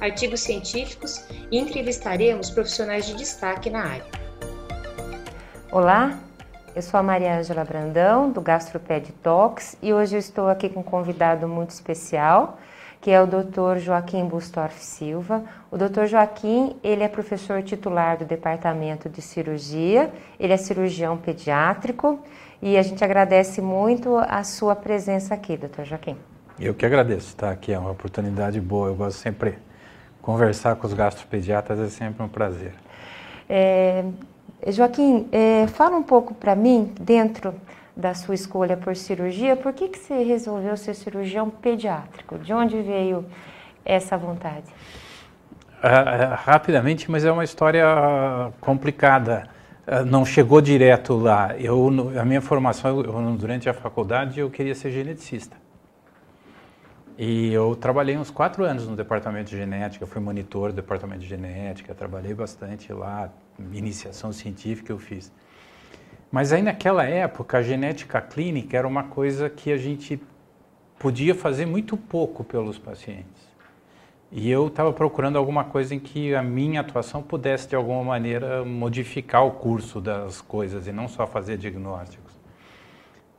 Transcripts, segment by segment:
artigos científicos e entrevistaremos profissionais de destaque na área. Olá, eu sou a Maria Ângela Brandão, do Gastroped Talks, e hoje eu estou aqui com um convidado muito especial, que é o Dr. Joaquim Bustorff Silva. O Dr. Joaquim, ele é professor titular do Departamento de Cirurgia, ele é cirurgião pediátrico, e a gente agradece muito a sua presença aqui, doutor Joaquim. Eu que agradeço estar aqui, é uma oportunidade boa. Eu gosto sempre conversar com os gastropediatras, é sempre um prazer. É, Joaquim, é, fala um pouco para mim, dentro da sua escolha por cirurgia, por que, que você resolveu ser cirurgião pediátrico? De onde veio essa vontade? Uh, rapidamente, mas é uma história complicada. Ah, não chegou direto lá. Eu, a minha formação, eu, durante a faculdade, eu queria ser geneticista. E eu trabalhei uns quatro anos no departamento de genética, fui monitor do departamento de genética, trabalhei bastante lá, iniciação científica eu fiz. Mas aí naquela época a genética clínica era uma coisa que a gente podia fazer muito pouco pelos pacientes. E eu estava procurando alguma coisa em que a minha atuação pudesse, de alguma maneira, modificar o curso das coisas e não só fazer diagnósticos.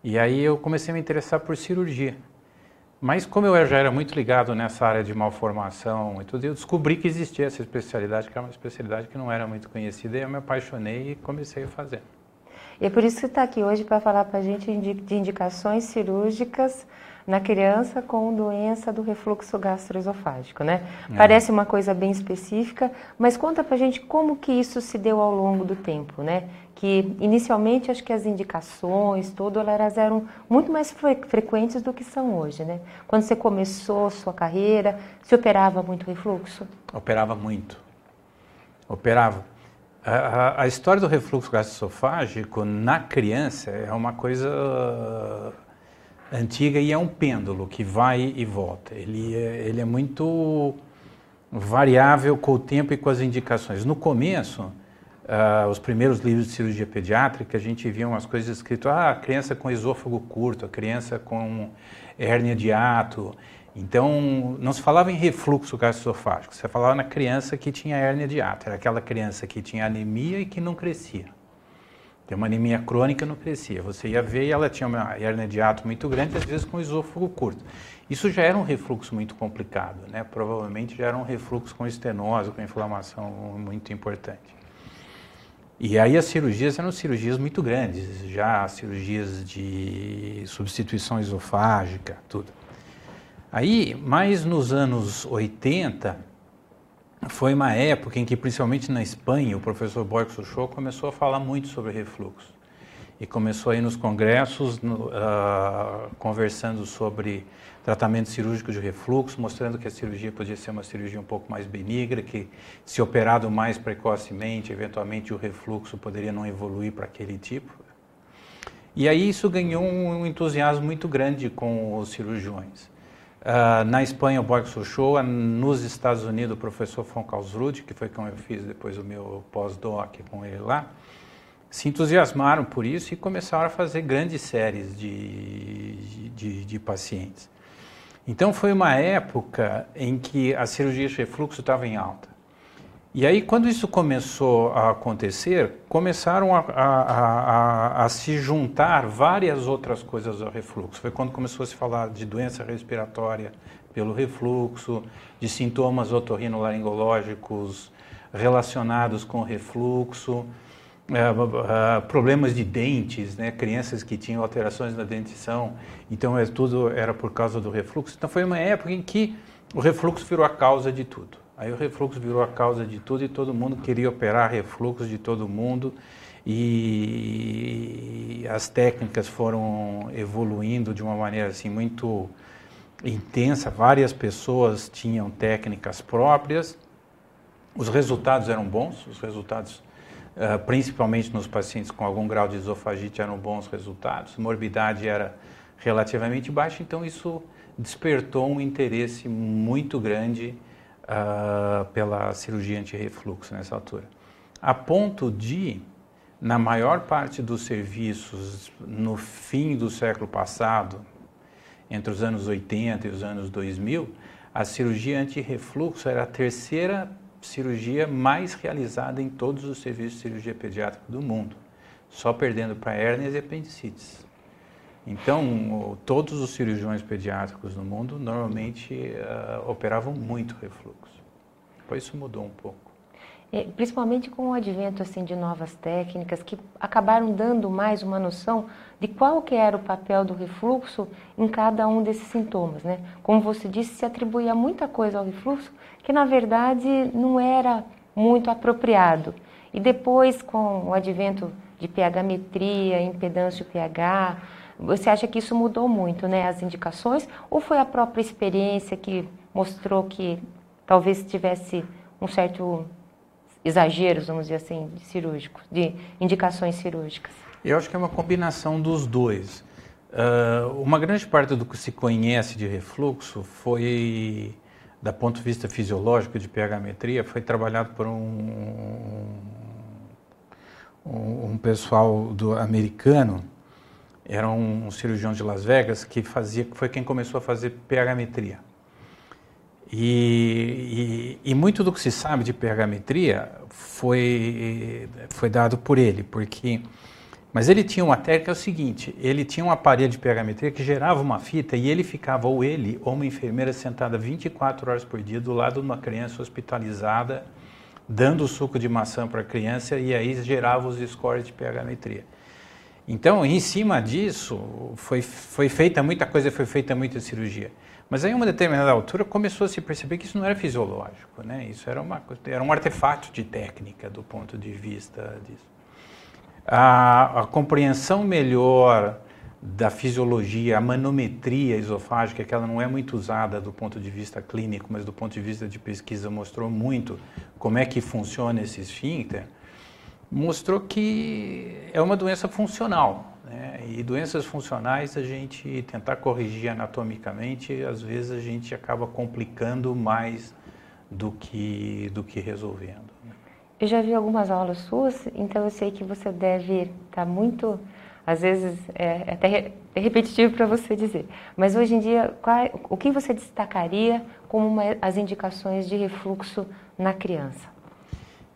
E aí eu comecei a me interessar por cirurgia. Mas como eu já era muito ligado nessa área de malformação e tudo, eu descobri que existia essa especialidade, que era uma especialidade que não era muito conhecida, e eu me apaixonei e comecei a fazer. E é por isso que está aqui hoje para falar para a gente de indicações cirúrgicas na criança com doença do refluxo gastroesofágico, né? É. Parece uma coisa bem específica, mas conta pra gente como que isso se deu ao longo do tempo, né? Que inicialmente acho que as indicações, tudo, elas eram muito mais fre frequentes do que são hoje, né? Quando você começou sua carreira, se operava muito refluxo? Operava muito. Operava. A, a, a história do refluxo gastroesofágico na criança é uma coisa antiga e é um pêndulo que vai e volta. Ele é, ele é muito variável com o tempo e com as indicações. No começo, uh, os primeiros livros de cirurgia pediátrica, a gente via umas coisas escritas, ah, a criança com esôfago curto, a criança com hérnia de ato. Então, não se falava em refluxo gastroesofágico, você falava na criança que tinha hérnia de ato. Era aquela criança que tinha anemia e que não crescia. Tem uma anemia crônica não crescia. Você ia ver e ela tinha uma hernia de ato muito grande, às vezes com esôfago curto. Isso já era um refluxo muito complicado, né? Provavelmente já era um refluxo com estenose, com inflamação muito importante. E aí as cirurgias eram cirurgias muito grandes, já cirurgias de substituição esofágica, tudo. Aí, mais nos anos 80, foi uma época em que, principalmente na Espanha, o professor Borges Suchot começou a falar muito sobre refluxo. E começou aí nos congressos, no, uh, conversando sobre tratamento cirúrgico de refluxo, mostrando que a cirurgia podia ser uma cirurgia um pouco mais benigna, que se operado mais precocemente, eventualmente o refluxo poderia não evoluir para aquele tipo. E aí isso ganhou um entusiasmo muito grande com os cirurgiões. Uh, na Espanha, o Borg Show, nos Estados Unidos, o professor von Karlsruhe, que foi como eu fiz depois o meu pós-doc com ele lá, se entusiasmaram por isso e começaram a fazer grandes séries de, de, de pacientes. Então, foi uma época em que a cirurgia de refluxo estava em alta. E aí, quando isso começou a acontecer, começaram a, a, a, a, se juntar várias outras coisas ao refluxo. Foi quando começou a se falar de doença respiratória pelo refluxo, de sintomas otorrinolaringológicos relacionados com refluxo, problemas de dentes, né? crianças que tinham alterações na dentição, então é, tudo era por causa do refluxo. Então, foi uma época em que o refluxo virou a causa de tudo. Aí o refluxo virou a causa de tudo e todo mundo queria operar refluxo de todo mundo e as técnicas foram evoluindo de uma maneira assim muito intensa. Várias pessoas tinham técnicas próprias. Os resultados eram bons, os resultados uh, principalmente nos pacientes com algum grau de esofagite, eram bons resultados. Morbidade era relativamente baixa, então isso despertou um interesse muito grande uh, pela cirurgia anti-refluxo nessa altura. A ponto de, na maior parte dos serviços, no fim do século passado, entre os anos 80 e os anos 2000, a cirurgia anti-refluxo era a terceira cirurgia mais realizada em todos os serviços de cirurgia pediátrica do mundo, só perdendo para hérnias e apendicites. Então, todos os cirurgiões pediátricos no mundo normalmente uh, operavam muito refluxo. Depois isso mudou um pouco. É, principalmente com o advento assim de novas técnicas que acabaram dando mais uma noção de qual que era o papel do refluxo em cada um desses sintomas, né? Como você disse, se atribuía muita coisa ao refluxo que na verdade não era muito apropriado. E depois com o advento de pH-metria, impedância pH, você acha que isso mudou muito, né, as indicações? Ou foi a própria experiência que mostrou que talvez tivesse um certo exageros, vamos dizer assim, de cirúrgicos, de indicações cirúrgicas? Eu acho que é uma combinação dos dois. Uh, uma grande parte do que se conhece de refluxo foi, da ponto de vista fisiológico de pH-metria, foi trabalhado por um, um, um pessoal do americano era um cirurgião de Las Vegas que fazia, foi quem começou a fazer pH-metria. E, e, e, muito do que se sabe de pH-metria foi, foi dado por ele, porque mas ele tinha uma técnica é o seguinte, ele tinha um aparelho de pH-metria que gerava uma fita e ele ficava, ou ele, ou uma enfermeira sentada 24 horas por dia do lado de uma criança hospitalizada, dando suco de maçã para a criança e aí gerava os scores de pH-metria. Então, em cima disso, foi, foi feita muita coisa, foi feita muita cirurgia. Mas aí, em uma determinada altura, começou a se perceber que isso não era fisiológico, né? Isso era, uma, era um artefato de técnica do ponto de vista disso. A, a compreensão melhor da fisiologia, a manometria esofágica, que ela não é muito usada do ponto de vista clínico, mas do ponto de vista de pesquisa mostrou muito como é que funciona esse esfíncter, mostrou que é uma doença funcional. Né? E doenças funcionais, a gente tentar corrigir anatomicamente, às vezes a gente acaba complicando mais do que, do que resolvendo. Né? Eu já vi algumas aulas suas, então eu sei que você deve estar muito, às vezes é, é até repetitivo para você dizer, mas hoje em dia, qual, o que você destacaria como uma, as indicações de refluxo na criança?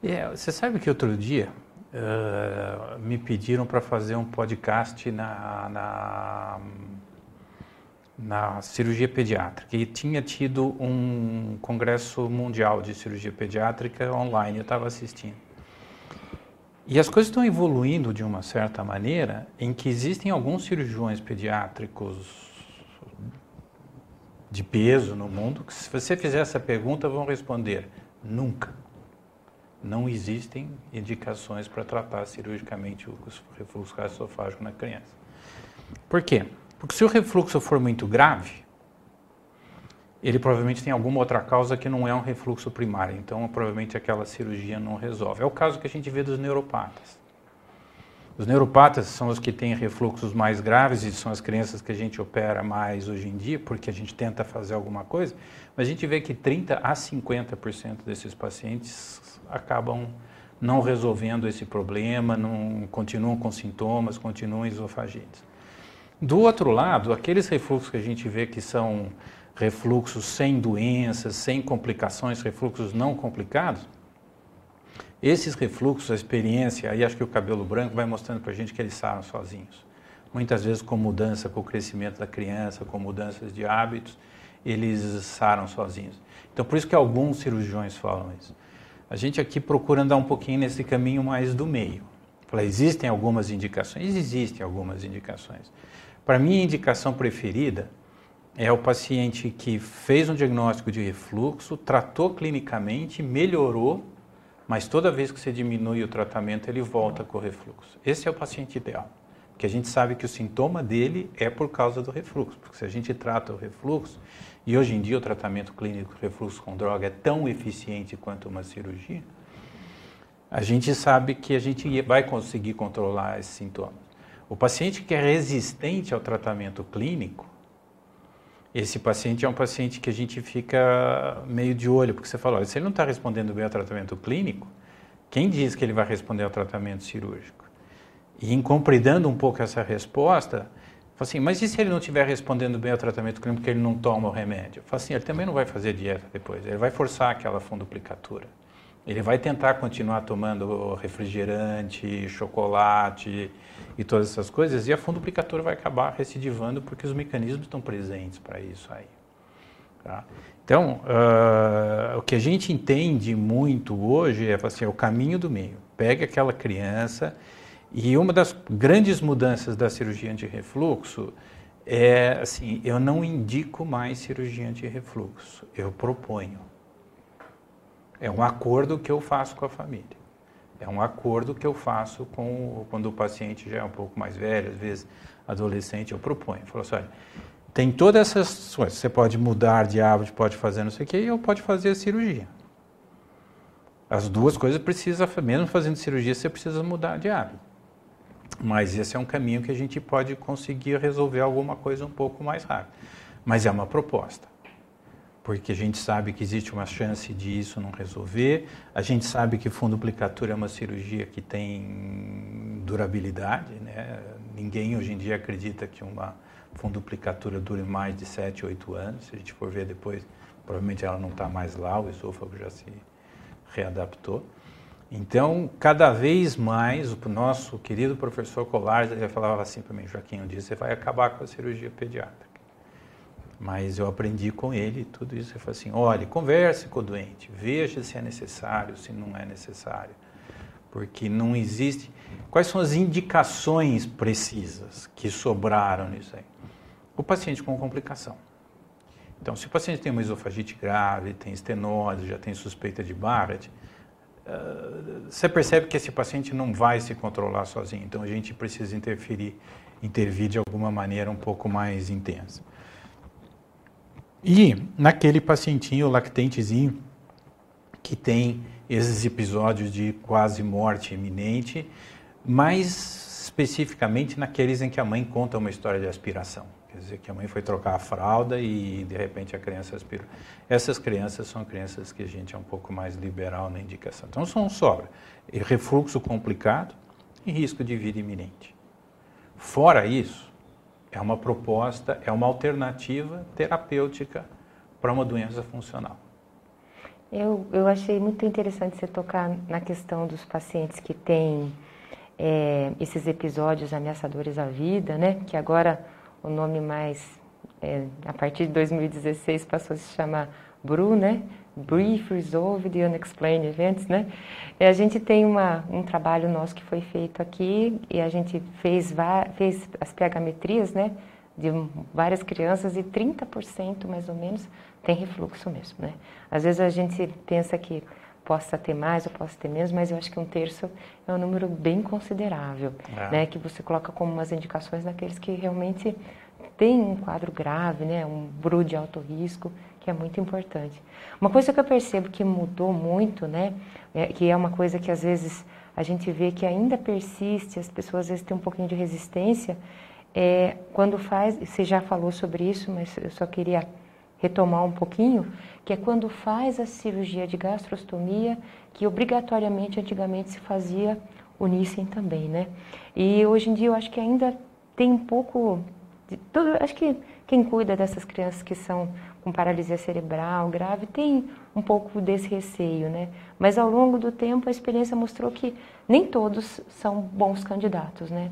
É, você sabe que outro dia uh, me pediram para fazer um podcast na, na, na, cirurgia pediátrica e tinha tido um congresso mundial de cirurgia pediátrica online, eu estava assistindo. E as coisas estão evoluindo de uma certa maneira em que existem alguns cirurgiões pediátricos de peso no mundo que se você fizer essa pergunta vão responder nunca não existem indicações para tratar cirurgicamente o refluxo gastroesofágico na criança. Por quê? Porque se o refluxo for muito grave, ele provavelmente tem alguma outra causa que não é um refluxo primário, então provavelmente aquela cirurgia não resolve. É o caso que a gente vê dos neuropatas. Os neuropatas são os que têm refluxos mais graves e são as crianças que a gente opera mais hoje em dia, porque a gente tenta fazer alguma coisa, mas a gente vê que 30 a 50% desses pacientes acabam não resolvendo esse problema, não continuam com sintomas, continuam esofagites. Do outro lado, aqueles refluxos que a gente vê que são refluxos sem doenças, sem complicações, refluxos não complicados, esses refluxos, a experiência, aí acho que o cabelo branco vai mostrando para a gente que eles saram sozinhos. Muitas vezes com mudança, com o crescimento da criança, com mudanças de hábitos, eles saram sozinhos. Então, por isso que alguns cirurgiões falam isso. A gente aqui procura andar um pouquinho nesse caminho mais do meio. Fala, existem algumas indicações? Existem algumas indicações. Para mim, a indicação preferida é o paciente que fez um diagnóstico de refluxo, tratou clinicamente, melhorou, mas toda vez que você diminui o tratamento, ele volta com o refluxo. Esse é o paciente ideal, porque a gente sabe que o sintoma dele é por causa do refluxo, porque se a gente trata o refluxo, e hoje em dia o tratamento clínico refluxo com droga é tão eficiente quanto uma cirurgia. a gente sabe que a gente vai conseguir controlar esses sintomas. O paciente que é resistente ao tratamento clínico, esse paciente é um paciente que a gente fica meio de olho, porque você falou, se ele não está respondendo bem ao tratamento clínico, quem diz que ele vai responder ao tratamento cirúrgico? E incompridando um pouco essa resposta, assim, mas e se ele não estiver respondendo bem ao tratamento clínico porque ele não toma o remédio? Falo assim, ele também não vai fazer dieta depois, ele vai forçar aquela funduplicatura. Ele vai tentar continuar tomando refrigerante, chocolate e todas essas coisas, e a funduplicatura vai acabar recidivando porque os mecanismos estão presentes para isso aí. Tá? Então, uh, o que a gente entende muito hoje é assim, é o caminho do meio. Pega aquela criança e uma das grandes mudanças da cirurgia anti-refluxo é assim, eu não indico mais cirurgia anti-refluxo, eu proponho. É um acordo que eu faço com a família. É um acordo que eu faço com quando o paciente já é um pouco mais velho, às vezes adolescente, eu proponho. Falo assim, olha, tem todas essas coisas. Você pode mudar de hábito, pode fazer não sei o quê, ou pode fazer a cirurgia. As duas coisas precisa, mesmo fazendo cirurgia, você precisa mudar de hábito. Mas esse é um caminho que a gente pode conseguir resolver alguma coisa um pouco mais rápido. Mas é uma proposta porque a gente sabe que existe uma chance de isso não resolver, a gente sabe que funduplicatura é uma cirurgia que tem durabilidade, né? ninguém hoje em dia acredita que uma funduplicatura dure mais de 7, 8 anos, se a gente for ver depois, provavelmente ela não está mais lá, o esôfago já se readaptou. Então, cada vez mais, o nosso querido professor Colares, ele falava assim para mim, Joaquim, um dia você vai acabar com a cirurgia pediátrica. Mas eu aprendi com ele tudo isso. Ele falou assim: olhe, converse com o doente, veja se é necessário, se não é necessário. Porque não existe. Quais são as indicações precisas que sobraram nisso aí? O paciente com complicação. Então, se o paciente tem uma esofagite grave, tem estenose, já tem suspeita de Barrett, uh, você percebe que esse paciente não vai se controlar sozinho. Então, a gente precisa interferir, intervir de alguma maneira um pouco mais intensa. E naquele pacientinho lactentezinho que tem esses episódios de quase morte iminente, mais especificamente naqueles em que a mãe conta uma história de aspiração. Quer dizer, que a mãe foi trocar a fralda e de repente a criança aspirou. Essas crianças são crianças que a gente é um pouco mais liberal na indicação. Então são sobra. E refluxo complicado e risco de vida iminente. Fora isso, é uma proposta, é uma alternativa terapêutica para uma doença funcional. Eu, eu achei muito interessante você tocar na questão dos pacientes que têm é, esses episódios ameaçadores à vida, né? Que agora o nome mais, é, a partir de 2016, passou a se chamar BRU, né? Brief Resolved Unexplained Events, né? E a gente tem uma, um trabalho nosso que foi feito aqui e a gente fez, fez as pH-metrias, né? De várias crianças e 30% mais ou menos tem refluxo mesmo, né? Às vezes a gente pensa que possa ter mais ou possa ter menos, mas eu acho que um terço é um número bem considerável, é. né? Que você coloca como umas indicações naqueles que realmente têm um quadro grave, né? Um BRU de alto risco, que é muito importante. Uma coisa que eu percebo que mudou muito, né, é, que é uma coisa que às vezes a gente vê que ainda persiste, as pessoas às vezes têm um pouquinho de resistência, é quando faz, você já falou sobre isso, mas eu só queria retomar um pouquinho, que é quando faz a cirurgia de gastrostomia, que obrigatoriamente antigamente se fazia o Nissen também, né? E hoje em dia eu acho que ainda tem um pouco de tudo, acho que quem cuida dessas crianças que são com paralisia cerebral grave tem um pouco desse receio, né? Mas ao longo do tempo a experiência mostrou que nem todos são bons candidatos, né?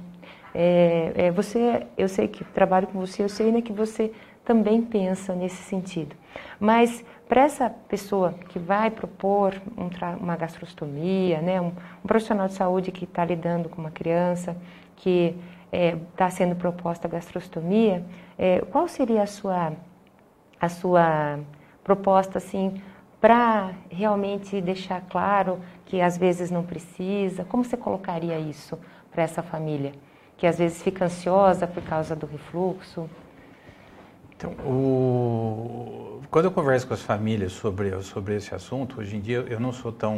É, é, você, eu sei que trabalho com você, eu sei né, que você também pensa nesse sentido. Mas para essa pessoa que vai propor um uma gastrostomia, né, um, um, profissional de saúde que está lidando com uma criança que está é, sendo proposta gastrostomia, é, qual seria a sua a sua proposta assim para realmente deixar claro que às vezes não precisa? Como você colocaria isso para essa família que às vezes fica ansiosa por causa do refluxo? Então, o... quando eu converso com as famílias sobre, sobre esse assunto, hoje em dia eu não sou tão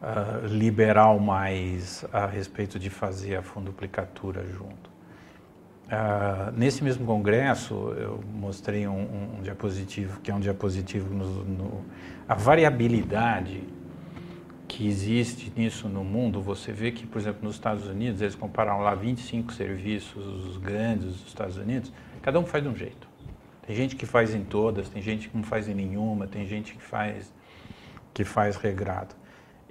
uh, liberal mais a respeito de fazer a funduplicatura junto. Uh, nesse mesmo congresso, eu mostrei um, um, um, diapositivo, que é um diapositivo no, no, a variabilidade que existe nisso no mundo. Você vê que, por exemplo, nos Estados Unidos, eles compararam lá 25 serviços grandes dos Estados Unidos, cada um faz de um jeito. Tem gente que faz em todas, tem gente que não faz em nenhuma, tem gente que faz que faz regrado.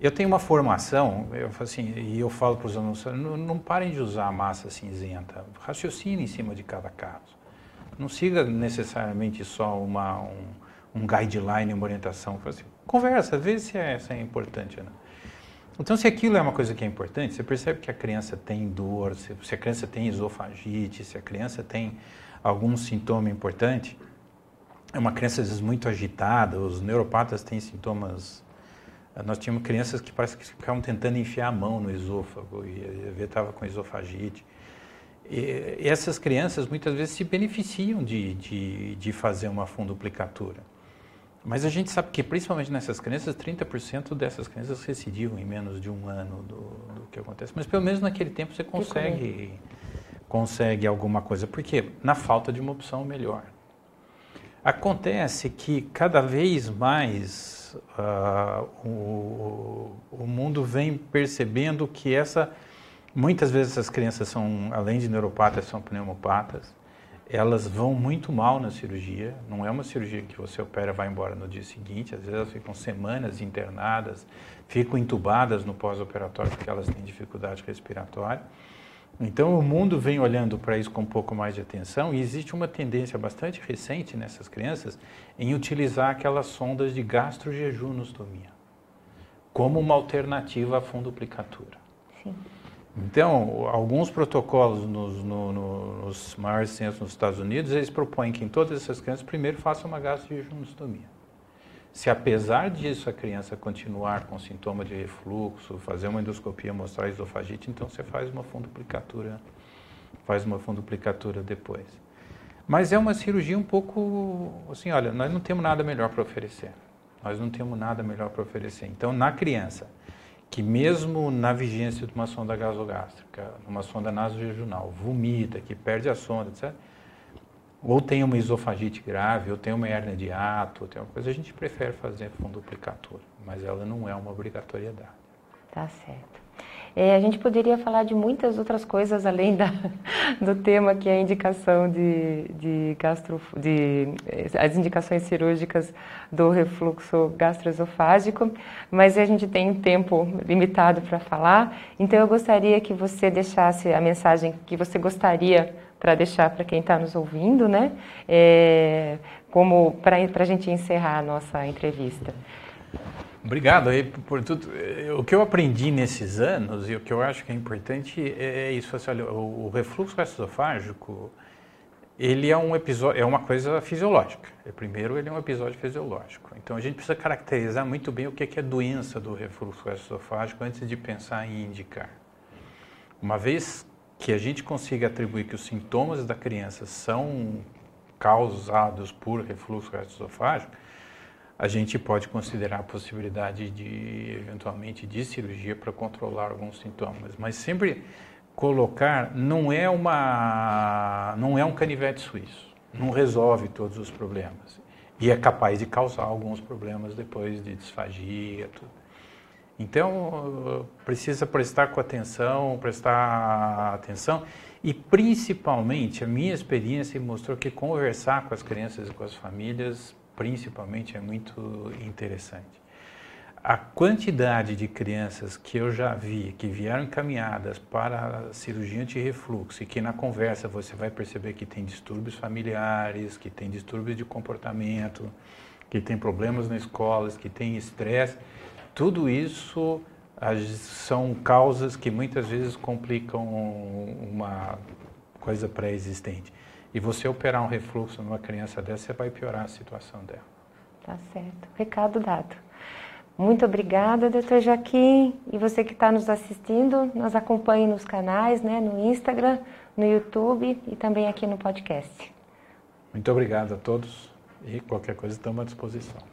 Eu tenho uma formação, eu, assim, e eu falo para os alunos, não, não, parem de usar a massa cinzenta, raciocine em cima de cada caso. Não siga necessariamente só uma, um, um guideline, uma orientação. Assim, conversa, vê se é, se é importante ou não. Então, se aquilo é uma coisa que é importante, você percebe que a criança tem dor, se, se a criança tem esofagite, se a criança tem algum sintoma importante, é uma criança às vezes muito agitada, os neuropatas têm sintomas nós tínhamos crianças que parece que ficavam tentando enfiar a mão no esôfago e estava com esofagite. E essas crianças muitas vezes se beneficiam de, de, de fazer uma funduplicatura. Mas a gente sabe que, principalmente nessas crianças, 30% dessas crianças recidivam em menos de um ano do, do, que acontece. Mas pelo menos naquele tempo você consegue, consegue alguma coisa. Porque na falta de uma opção melhor. Acontece que cada vez mais uh, o, o mundo vem percebendo que essa muitas vezes essas crianças são além de neuropatas são pneumopatas. Elas vão muito mal na cirurgia. Não é uma cirurgia que você opera e vai embora no dia seguinte. Às vezes elas ficam semanas internadas ficam entubadas no pós-operatório porque elas têm dificuldade respiratória então o mundo vem olhando para isso com um pouco mais de atenção e existe uma tendência bastante recente nessas crianças em utilizar aquelas sondas de gastrojejunostomia como uma alternativa à funduplicatura. Sim. Então, alguns protocolos nos, no, no, nos maiores centros nos Estados Unidos, eles propõem que em todas essas crianças primeiro façam uma gastrojejunostomia. Se apesar disso a criança continuar com sintoma de refluxo, fazer uma endoscopia mostrar esofagite, então você faz uma funduplicatura, faz uma funduplicatura depois. Mas é uma cirurgia um pouco assim, olha, nós não temos nada melhor para oferecer. Nós não temos nada melhor para oferecer. Então, na criança, que mesmo na vigência de uma sonda gasogástrica, uma sonda nasojejunal, vomita, que perde a sonda, etc., ou tem uma esofagite grave, ou tem uma hernia de ato, ou tem uma coisa, a gente prefere fazer funduplicatura, mas ela não é uma obrigatoriedade. Tá certo. É, a gente poderia falar de muitas outras coisas além da, do tema que é a indicação de, de gastro, de as indicações cirúrgicas do refluxo gastroesofágico, mas a gente tem um tempo limitado para falar, então eu gostaria que você deixasse a mensagem que você gostaria para deixar para quem está nos ouvindo, né? É, como para a gente encerrar a nossa entrevista. Obrigado aí por tudo. O que eu aprendi nesses anos e o que eu acho que é importante é isso. Assim, olha, o refluxo gastroesofágico ele é um episódio, é uma coisa fisiológica. Primeiro, ele é um episódio fisiológico. Então, a gente precisa caracterizar muito bem o que é a doença do refluxo gastroesofágico antes de pensar em indicar. Uma vez que a gente consiga atribuir que os sintomas da criança são causados por refluxo gastroesofágico, a gente pode considerar a possibilidade de, eventualmente, de cirurgia para controlar alguns sintomas. Mas sempre colocar não é uma não é um canivete suíço, não resolve todos os problemas e é capaz de causar alguns problemas depois de disfagia, tudo. Então, precisa prestar com atenção, prestar atenção e principalmente a minha experiência mostrou que conversar com as crianças e com as famílias, principalmente, é muito interessante. A quantidade de crianças que eu já vi que vieram encaminhadas para cirurgia de refluxo e que na conversa você vai perceber que tem distúrbios familiares, que tem distúrbios de comportamento, que tem problemas na escola, que tem estresse, tudo isso são causas que muitas vezes complicam uma coisa pré-existente. E você operar um refluxo numa criança dessa, você vai piorar a situação dela. Tá certo. Recado dado. Muito obrigada, doutor Joaquim. E você que está nos assistindo, nos acompanhe nos canais, né, no Instagram, no YouTube e também aqui no podcast. Muito obrigado a todos e qualquer coisa estamos à disposição.